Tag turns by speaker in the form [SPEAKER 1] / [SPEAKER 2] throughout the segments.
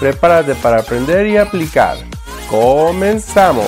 [SPEAKER 1] Prepárate para aprender y aplicar. ¡Comenzamos!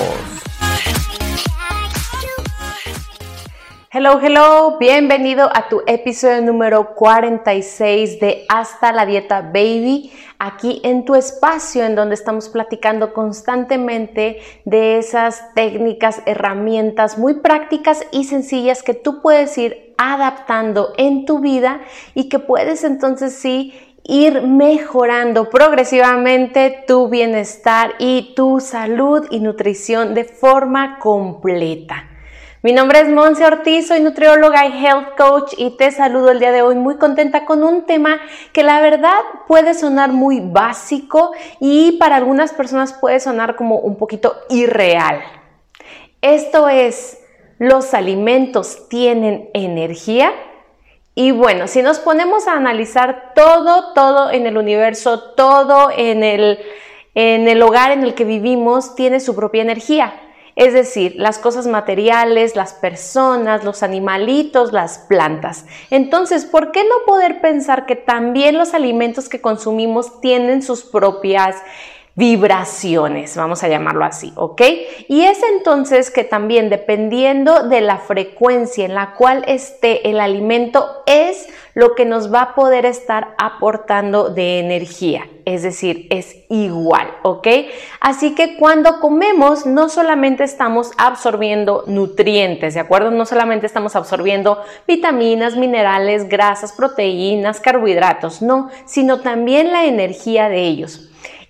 [SPEAKER 2] Hello, hello, bienvenido a tu episodio número 46 de Hasta la Dieta Baby, aquí en tu espacio en donde estamos platicando constantemente de esas técnicas, herramientas muy prácticas y sencillas que tú puedes ir adaptando en tu vida y que puedes entonces sí ir mejorando progresivamente tu bienestar y tu salud y nutrición de forma completa. Mi nombre es Monse Ortiz, soy nutrióloga y health coach y te saludo el día de hoy muy contenta con un tema que la verdad puede sonar muy básico y para algunas personas puede sonar como un poquito irreal. Esto es, ¿los alimentos tienen energía? Y bueno, si nos ponemos a analizar todo, todo en el universo, todo en el, en el hogar en el que vivimos, tiene su propia energía. Es decir, las cosas materiales, las personas, los animalitos, las plantas. Entonces, ¿por qué no poder pensar que también los alimentos que consumimos tienen sus propias vibraciones, vamos a llamarlo así, ¿ok? Y es entonces que también dependiendo de la frecuencia en la cual esté el alimento es lo que nos va a poder estar aportando de energía, es decir, es igual, ¿ok? Así que cuando comemos no solamente estamos absorbiendo nutrientes, ¿de acuerdo? No solamente estamos absorbiendo vitaminas, minerales, grasas, proteínas, carbohidratos, no, sino también la energía de ellos.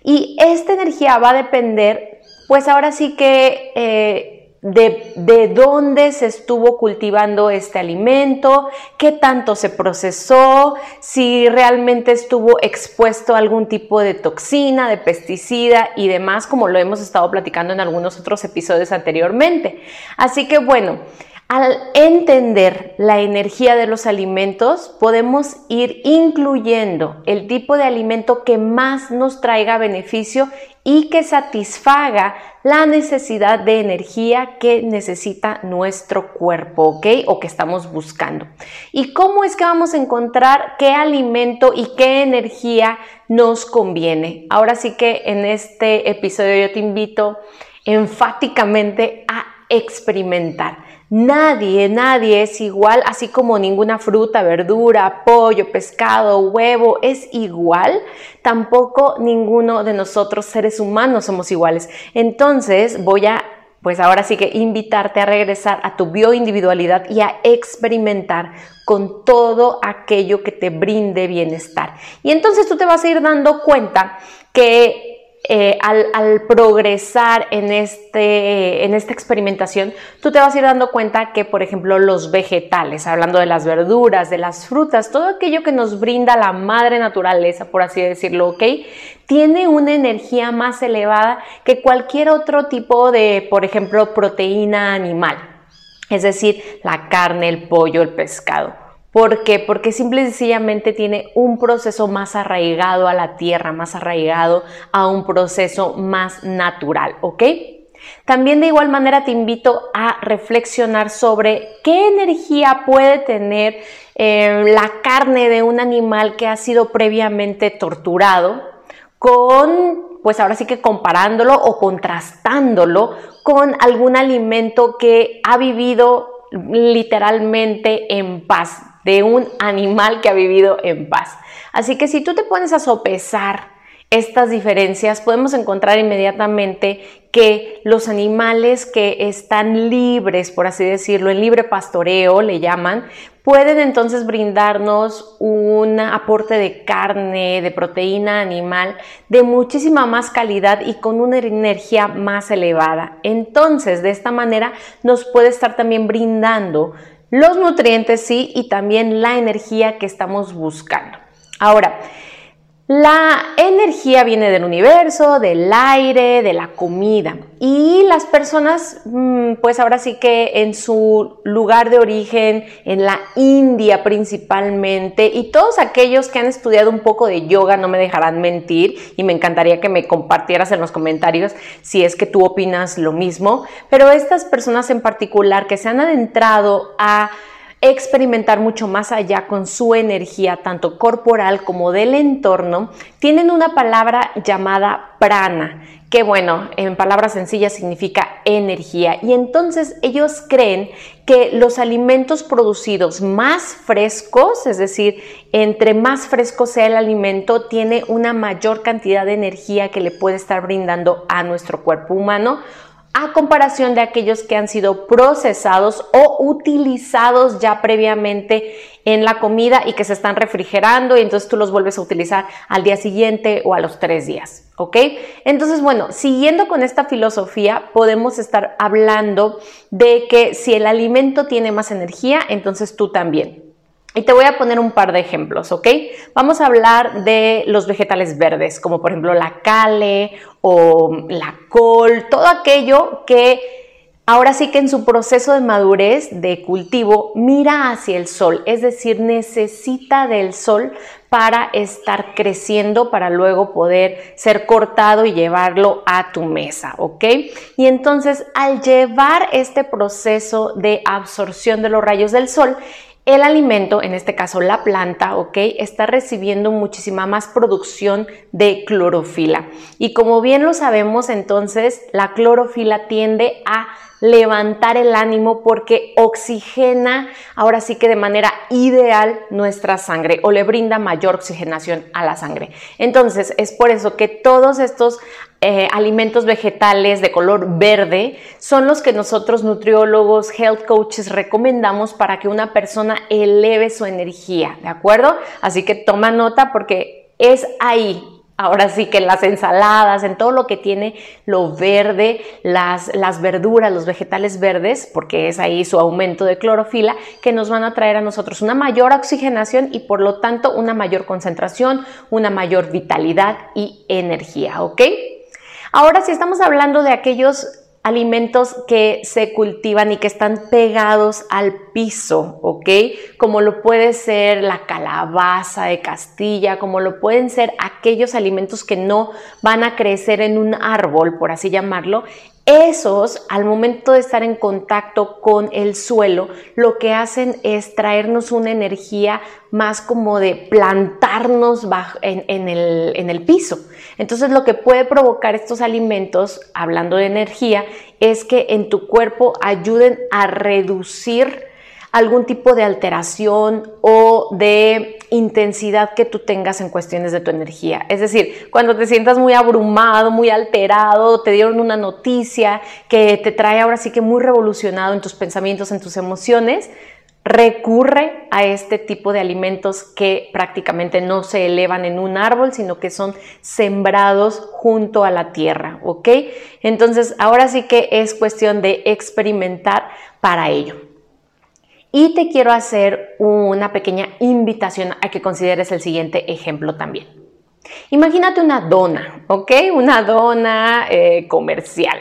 [SPEAKER 2] Y esta energía va a depender, pues ahora sí que eh, de, de, dónde se estuvo cultivando este alimento, qué tanto se procesó, si realmente estuvo expuesto a algún tipo de toxina, de pesticida y demás, como lo hemos estado platicando en algunos otros episodios anteriormente. Así que bueno, al entender la energía de los alimentos, podemos ir incluyendo el tipo de alimento que más nos traiga beneficio y que satisfaga la necesidad de energía que necesita nuestro cuerpo, ¿ok? O que estamos buscando. ¿Y cómo es que vamos a encontrar qué alimento y qué energía nos conviene? Ahora sí que en este episodio yo te invito enfáticamente a experimentar Nadie, nadie es igual, así como ninguna fruta, verdura, pollo, pescado, huevo es igual, tampoco ninguno de nosotros seres humanos somos iguales. Entonces voy a, pues ahora sí que invitarte a regresar a tu bioindividualidad y a experimentar con todo aquello que te brinde bienestar. Y entonces tú te vas a ir dando cuenta que eh, al, progresar en, este, en esta experimentación, tú te vas a ir dando cuenta que, por ejemplo, los vegetales, hablando de las verduras, de las frutas, todo aquello que nos brinda la madre naturaleza, por así decirlo, ¿ok? Tiene una energía más elevada que cualquier otro tipo de, por ejemplo, proteína animal. Es decir, la carne, el pollo, el pescado. ¿Por qué? Porque simple y sencillamente tiene un proceso más arraigado a la tierra, más arraigado a un proceso más natural, ¿ok? También de igual manera te invito a reflexionar sobre qué energía puede tener eh, la carne de un animal que ha sido previamente torturado con, pues ahora sí que comparándolo o contrastándolo con algún alimento que ha vivido literalmente en paz, de un animal que ha vivido en paz. Así que si tú te pones a sopesar estas diferencias, podemos encontrar inmediatamente que los animales que están libres, por así decirlo, en libre pastoreo, le llaman, pueden entonces brindarnos un aporte de carne, de proteína animal de muchísima más calidad y con una energía más elevada. Entonces, de esta manera nos puede estar también brindando los nutrientes, sí, y también la energía que estamos buscando. Ahora, La energía viene del universo, del aire, de la comida. Y las personas, mm, pues ahora sí que en su lugar de origen, en la India principalmente, y todos aquellos que han estudiado un poco de yoga no me dejarán mentir y me encantaría que me compartieras en los comentarios si es que tú opinas lo mismo. Pero estas personas en particular que se han adentrado a experimentar mucho más allá con su energía, tanto corporal como del entorno, tienen una palabra llamada prana, que bueno, en palabras sencillas significa energía. Y entonces ellos creen que los alimentos producidos más frescos, es decir, entre más fresco sea el alimento, tiene una mayor cantidad de energía que le puede estar brindando a nuestro cuerpo humano a comparación de aquellos que han sido procesados o utilizados ya previamente en la comida y que se están refrigerando y entonces tú los vuelves a utilizar al día siguiente o a los tres días, ¿ok? Entonces, bueno, siguiendo con esta filosofía, podemos estar hablando de que si el alimento tiene más energía, entonces tú también. Y te voy a poner un par de ejemplos, ¿ok? Vamos a hablar de los vegetales verdes, como por ejemplo la cale o la col, todo aquello que ahora sí que en su proceso de madurez de cultivo mira hacia el sol, es decir, necesita del sol para estar creciendo, para luego poder ser cortado y llevarlo a tu mesa, ¿ok? Y entonces al llevar este proceso de absorción de los rayos del sol, el alimento, en este caso la planta, ¿ok? Está recibiendo muchísima más producción de clorofila. Y como bien lo sabemos, entonces la clorofila tiende a levantar el ánimo porque oxigena ahora sí que de manera ideal nuestra sangre o le brinda mayor oxigenación a la sangre. Entonces es por eso que todos estos eh, alimentos vegetales de color verde son los que nosotros nutriólogos, health coaches recomendamos para que una persona eleve su energía, ¿de acuerdo? Así que toma nota porque es ahí. Ahora sí que en las ensaladas, en todo lo que tiene lo verde, las, las verduras, los vegetales verdes, porque es ahí su aumento de clorofila, que nos van a traer a nosotros una mayor oxigenación y por lo tanto una mayor concentración, una mayor vitalidad y energía, ¿ok? Ahora, si estamos hablando de aquellos alimentos que se cultivan y que están pegados al piso, ¿ok? Como lo puede ser la calabaza de Castilla, como lo pueden ser aquellos alimentos que no van a crecer en un árbol, por así llamarlo, esos, al momento de estar en contacto con el suelo, lo que hacen es traernos una energía más como de plantarnos en, el, piso. Entonces, lo que puede provocar estos alimentos, hablando de energía, es que en tu cuerpo ayuden a reducir algún tipo de alteración o de intensidad que tú tengas en cuestiones de tu energía. Es decir, cuando te sientas muy abrumado, muy alterado, te dieron una noticia que te trae ahora sí que muy revolucionado en tus pensamientos, en tus emociones, recurre a este tipo de alimentos que prácticamente no se elevan en un árbol, sino que son sembrados junto a la tierra, ¿ok? Entonces, ahora sí que es cuestión de experimentar para ello. Y te quiero hacer una pequeña invitación a que consideres el siguiente ejemplo también. Imagínate una dona, ¿ok? Una dona eh, comercial.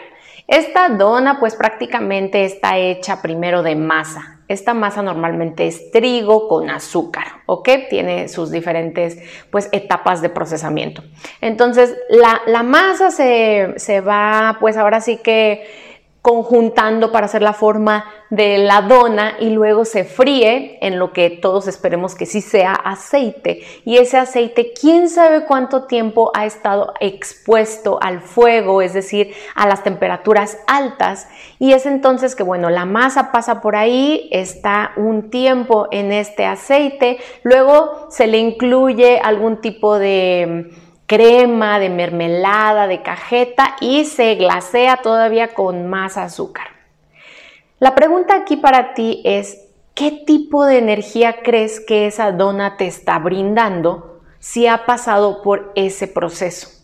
[SPEAKER 2] Esta dona pues prácticamente está hecha primero de masa. Esta masa normalmente es trigo con azúcar, ¿ok? Tiene sus diferentes pues etapas de procesamiento. Entonces la, masa se, se va pues ahora sí que conjuntando para hacer la forma de la dona y luego se fríe en lo que todos esperemos que sí sea aceite. Y ese aceite, quién sabe cuánto tiempo ha estado expuesto al fuego, es decir, a las temperaturas altas. Y es entonces que, bueno, la masa pasa por ahí, está un tiempo en este aceite, luego se le incluye algún tipo de crema, de mermelada, de cajeta y se glasea todavía con más azúcar. La pregunta aquí para ti es, ¿qué tipo de energía crees que esa dona te está brindando si ha pasado por ese proceso?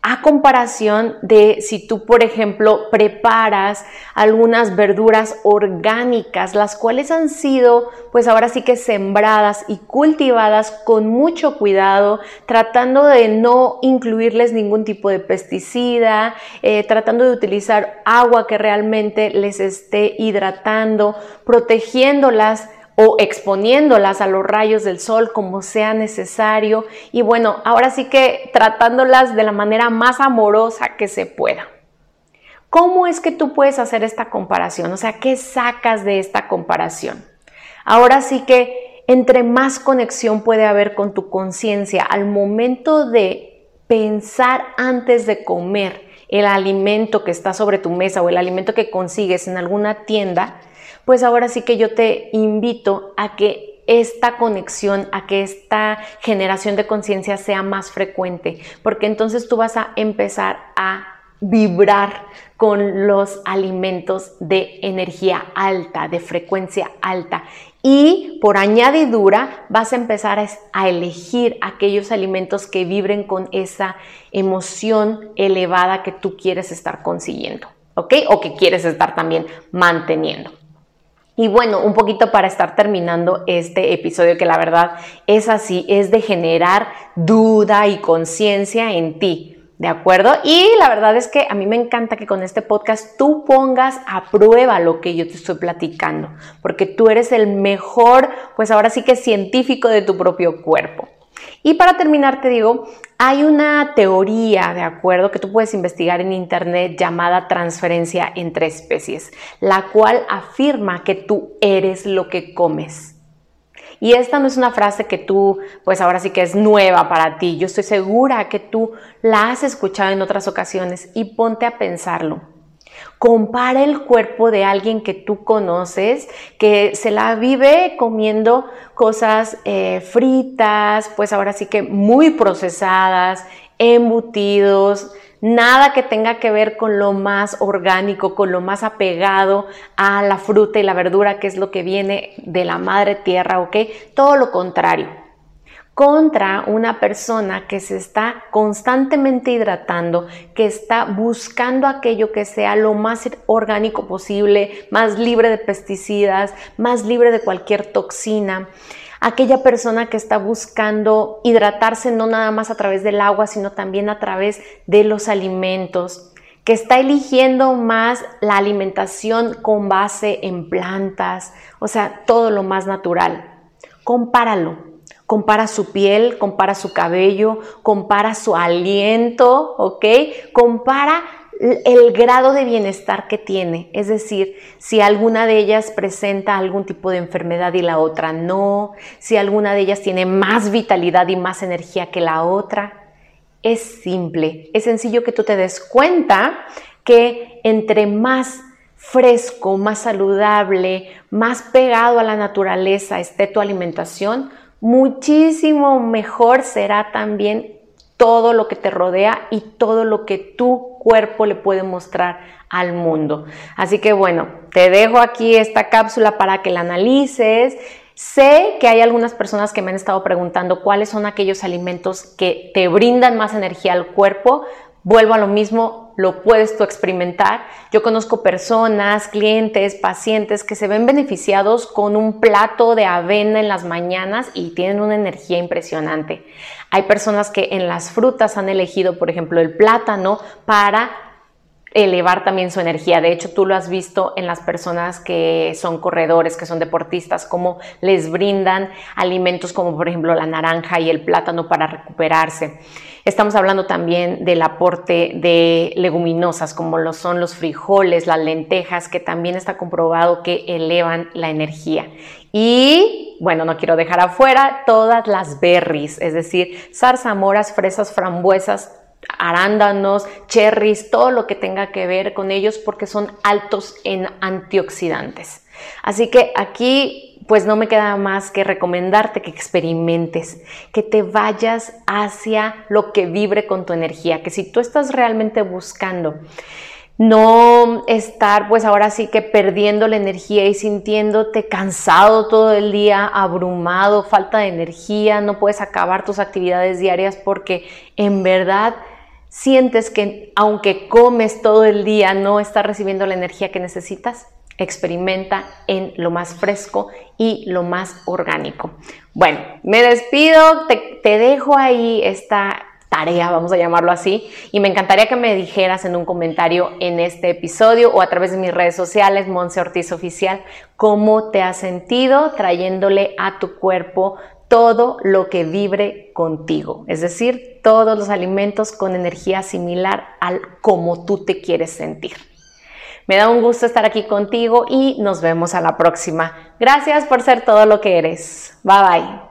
[SPEAKER 2] A comparación de si tú, por ejemplo, preparas algunas verduras orgánicas, las cuales han sido, pues ahora sí que sembradas y cultivadas con mucho cuidado, tratando de no incluirles ningún tipo de pesticida, eh, tratando de utilizar agua que realmente les esté hidratando, protegiéndolas o exponiéndolas a los rayos del sol como sea necesario y bueno, ahora sí que tratándolas de la manera más amorosa que se pueda. ¿Cómo es que tú puedes hacer esta comparación? O sea, ¿qué sacas de esta comparación? Ahora sí que entre más conexión puede haber con tu conciencia al momento de pensar antes de comer el alimento que está sobre tu mesa o el alimento que consigues en alguna tienda, pues ahora sí que yo te invito a que esta conexión, a que esta generación de conciencia sea más frecuente, porque entonces tú vas a empezar a vibrar con los alimentos de energía alta, de frecuencia alta. Y por añadidura vas a empezar a elegir aquellos alimentos que vibren con esa emoción elevada que tú quieres estar consiguiendo, ¿ok? O que quieres estar también manteniendo. Y bueno, un poquito para estar terminando este episodio que la verdad es así, es de generar duda y conciencia en ti. ¿De acuerdo? Y la verdad es que a mí me encanta que con este podcast tú pongas a prueba lo que yo te estoy platicando, porque tú eres el mejor, pues ahora sí que científico de tu propio cuerpo. Y para terminar te digo, hay una teoría, de acuerdo, que tú puedes investigar en internet llamada transferencia entre especies, la cual afirma que tú eres lo que comes. Y esta no es una frase que tú, pues ahora sí que es nueva para ti. Yo estoy segura que tú la has escuchado en otras ocasiones y ponte a pensarlo. Compara el cuerpo de alguien que tú conoces, que se la vive comiendo cosas eh, fritas, pues ahora sí que muy procesadas, embutidos, nada que tenga que ver con lo más orgánico, con lo más apegado a la fruta y la verdura, que es lo que viene de la madre tierra, ¿ok? Todo lo contrario contra una persona que se está constantemente hidratando, que está buscando aquello que sea lo más orgánico posible, más libre de pesticidas, más libre de cualquier toxina. Aquella persona que está buscando hidratarse no nada más a través del agua, sino también a través de los alimentos que está eligiendo más la alimentación con base en plantas, o sea, todo lo más natural. Compáralo, compara su piel, compara su cabello, compara su aliento, ¿ok? Compara el grado de bienestar que tiene, es decir, si alguna de ellas presenta algún tipo de enfermedad y la otra no, si alguna de ellas tiene más vitalidad y más energía que la otra. Es simple, es sencillo que tú te des cuenta que entre más fresco, más saludable, más pegado a la naturaleza esté tu alimentación, muchísimo mejor será también todo lo que te rodea y todo lo que tu cuerpo le puede mostrar al mundo. Así que bueno, te dejo aquí esta cápsula para que la analices. Sé que hay algunas personas que me han estado preguntando cuáles son aquellos alimentos que te brindan más energía al cuerpo. Vuelvo a lo mismo, lo puedes tú experimentar. Yo conozco personas, clientes, pacientes que se ven beneficiados con un plato de avena en las mañanas y tienen una energía impresionante. Hay personas que en las frutas han elegido, por ejemplo, el plátano para elevar también su energía. De hecho, tú lo has visto en las personas que son corredores, que son deportistas, cómo les brindan alimentos como por ejemplo la naranja y el plátano para recuperarse. Estamos hablando también del aporte de leguminosas como lo son los frijoles, las lentejas, que también está comprobado que elevan la energía. Y bueno, no quiero dejar afuera todas las berries, es decir, zarzamoras, fresas, frambuesas, arándanos, cherries, todo lo que tenga que ver con ellos porque son altos en antioxidantes. Así que aquí pues no me queda más que recomendarte que experimentes, que te vayas hacia lo que vibre con tu energía, que si tú estás realmente buscando no estar pues ahora sí que perdiendo la energía y sintiéndote cansado todo el día, abrumado, falta de energía, no puedes acabar tus actividades diarias porque en verdad sientes que aunque comes todo el día no estás recibiendo la energía que necesitas, experimenta en lo más fresco y lo más orgánico. Bueno, me despido, te, dejo ahí esta tarea, vamos a llamarlo así, y me encantaría que me dijeras en un comentario en este episodio o a través de mis redes sociales, Monse Ortiz Oficial, cómo te has sentido trayéndole a tu cuerpo todo lo que vibre contigo, es decir, todos los alimentos con energía similar al como tú te quieres sentir. Me da un gusto estar aquí contigo y nos vemos a la próxima. Gracias por ser todo lo que eres. Bye bye.